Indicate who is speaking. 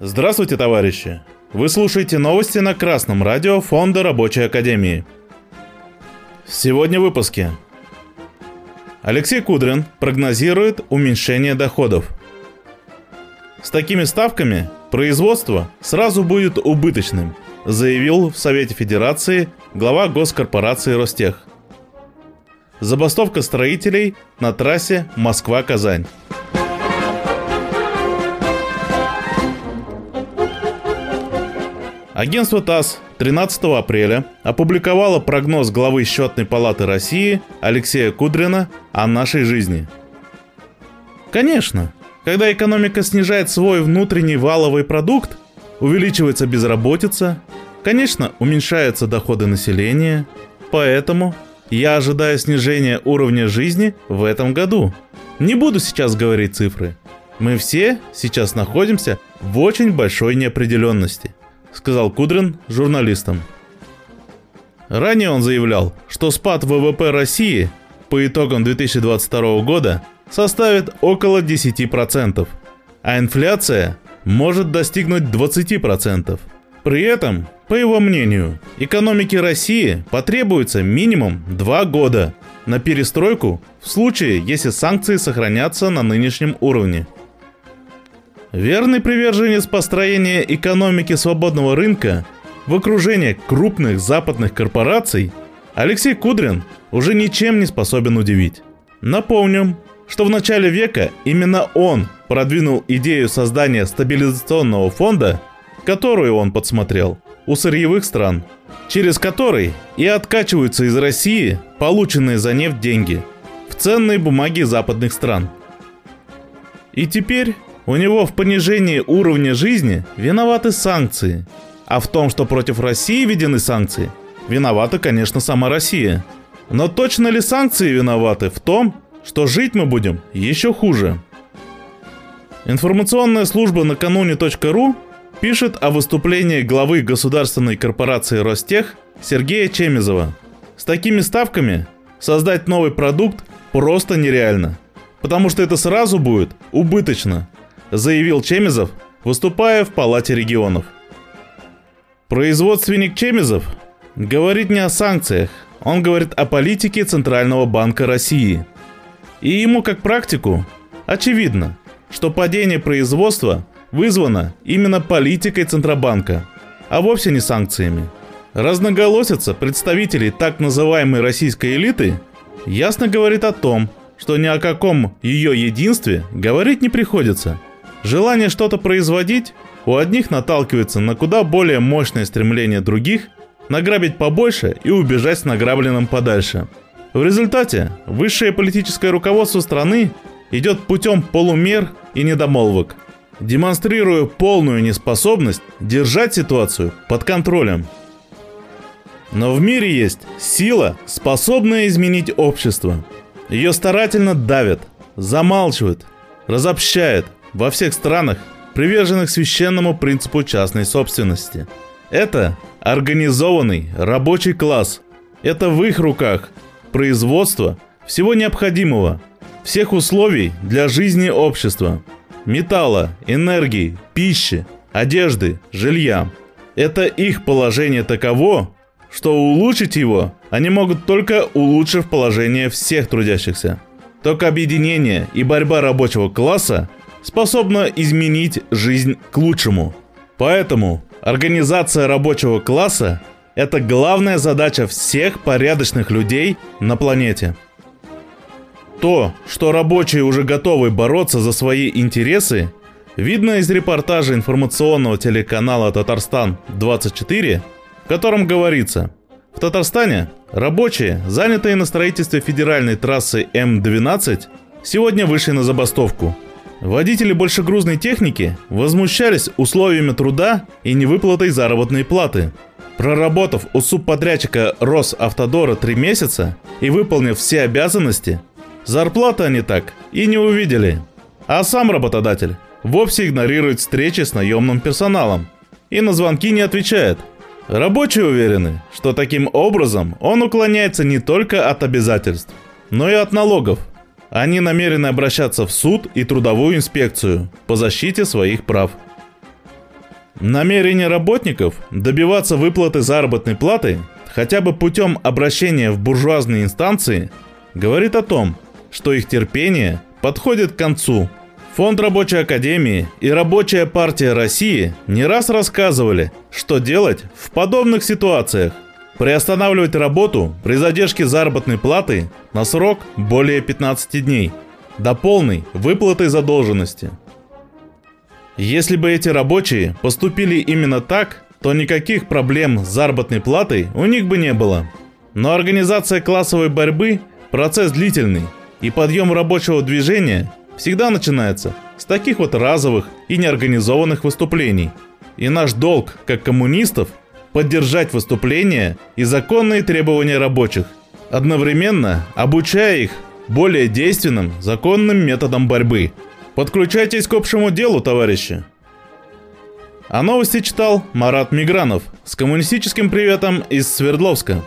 Speaker 1: Здравствуйте, товарищи! Вы слушаете новости на Красном радио Фонда Рабочей Академии. Сегодня в выпуске. Алексей Кудрин прогнозирует уменьшение доходов. С такими ставками производство сразу будет убыточным, заявил в Совете Федерации глава госкорпорации Ростех. Забастовка строителей на трассе Москва-Казань. Агентство ТАСС 13 апреля опубликовало прогноз главы Счетной палаты России Алексея Кудрина о нашей жизни. Конечно, когда экономика снижает свой внутренний валовый продукт, увеличивается безработица, конечно, уменьшаются доходы населения, поэтому я ожидаю снижения уровня жизни в этом году. Не буду сейчас говорить цифры. Мы все сейчас находимся в очень большой неопределенности сказал Кудрин журналистам. Ранее он заявлял, что спад ВВП России по итогам 2022 года составит около 10%, а инфляция может достигнуть 20%. При этом, по его мнению, экономике России потребуется минимум 2 года на перестройку в случае, если санкции сохранятся на нынешнем уровне – Верный приверженец построения экономики свободного рынка в окружении крупных западных корпораций, Алексей Кудрин уже ничем не способен удивить. Напомним, что в начале века именно он продвинул идею создания стабилизационного фонда, которую он подсмотрел у сырьевых стран, через который и откачиваются из России полученные за нефть деньги в ценные бумаги западных стран. И теперь у него в понижении уровня жизни виноваты санкции. А в том, что против России введены санкции, виновата, конечно, сама Россия. Но точно ли санкции виноваты в том, что жить мы будем еще хуже? Информационная служба накануне.ру пишет о выступлении главы государственной корпорации Ростех Сергея Чемизова. С такими ставками создать новый продукт просто нереально, потому что это сразу будет убыточно заявил Чемизов, выступая в Палате регионов. Производственник Чемизов говорит не о санкциях, он говорит о политике Центрального банка России. И ему как практику очевидно, что падение производства вызвано именно политикой Центробанка, а вовсе не санкциями. Разноголосица представителей так называемой российской элиты ясно говорит о том, что ни о каком ее единстве говорить не приходится – Желание что-то производить у одних наталкивается на куда более мощное стремление других награбить побольше и убежать с награбленным подальше. В результате высшее политическое руководство страны идет путем полумер и недомолвок, демонстрируя полную неспособность держать ситуацию под контролем. Но в мире есть сила, способная изменить общество. Ее старательно давят, замалчивают, разобщают – во всех странах, приверженных священному принципу частной собственности. Это организованный рабочий класс. Это в их руках производство всего необходимого, всех условий для жизни общества. Металла, энергии, пищи, одежды, жилья. Это их положение таково, что улучшить его они могут только улучшив положение всех трудящихся. Только объединение и борьба рабочего класса способна изменить жизнь к лучшему. Поэтому организация рабочего класса – это главная задача всех порядочных людей на планете. То, что рабочие уже готовы бороться за свои интересы, видно из репортажа информационного телеканала «Татарстан-24», в котором говорится, в Татарстане рабочие, занятые на строительстве федеральной трассы М-12, сегодня вышли на забастовку – Водители большегрузной техники возмущались условиями труда и невыплатой заработной платы. Проработав у субподрядчика Росавтодора три месяца и выполнив все обязанности, зарплаты они так и не увидели. А сам работодатель вовсе игнорирует встречи с наемным персоналом и на звонки не отвечает. Рабочие уверены, что таким образом он уклоняется не только от обязательств, но и от налогов – они намерены обращаться в суд и трудовую инспекцию по защите своих прав. Намерение работников добиваться выплаты заработной платы хотя бы путем обращения в буржуазные инстанции говорит о том, что их терпение подходит к концу. Фонд Рабочей Академии и Рабочая партия России не раз рассказывали, что делать в подобных ситуациях. Приостанавливать работу при задержке заработной платы на срок более 15 дней до полной выплаты задолженности. Если бы эти рабочие поступили именно так, то никаких проблем с заработной платой у них бы не было. Но организация классовой борьбы – процесс длительный, и подъем рабочего движения всегда начинается с таких вот разовых и неорганизованных выступлений. И наш долг, как коммунистов, поддержать выступления и законные требования рабочих, одновременно обучая их более действенным законным методам борьбы – Подключайтесь к общему делу, товарищи. А новости читал Марат Мигранов с коммунистическим приветом из Свердловска.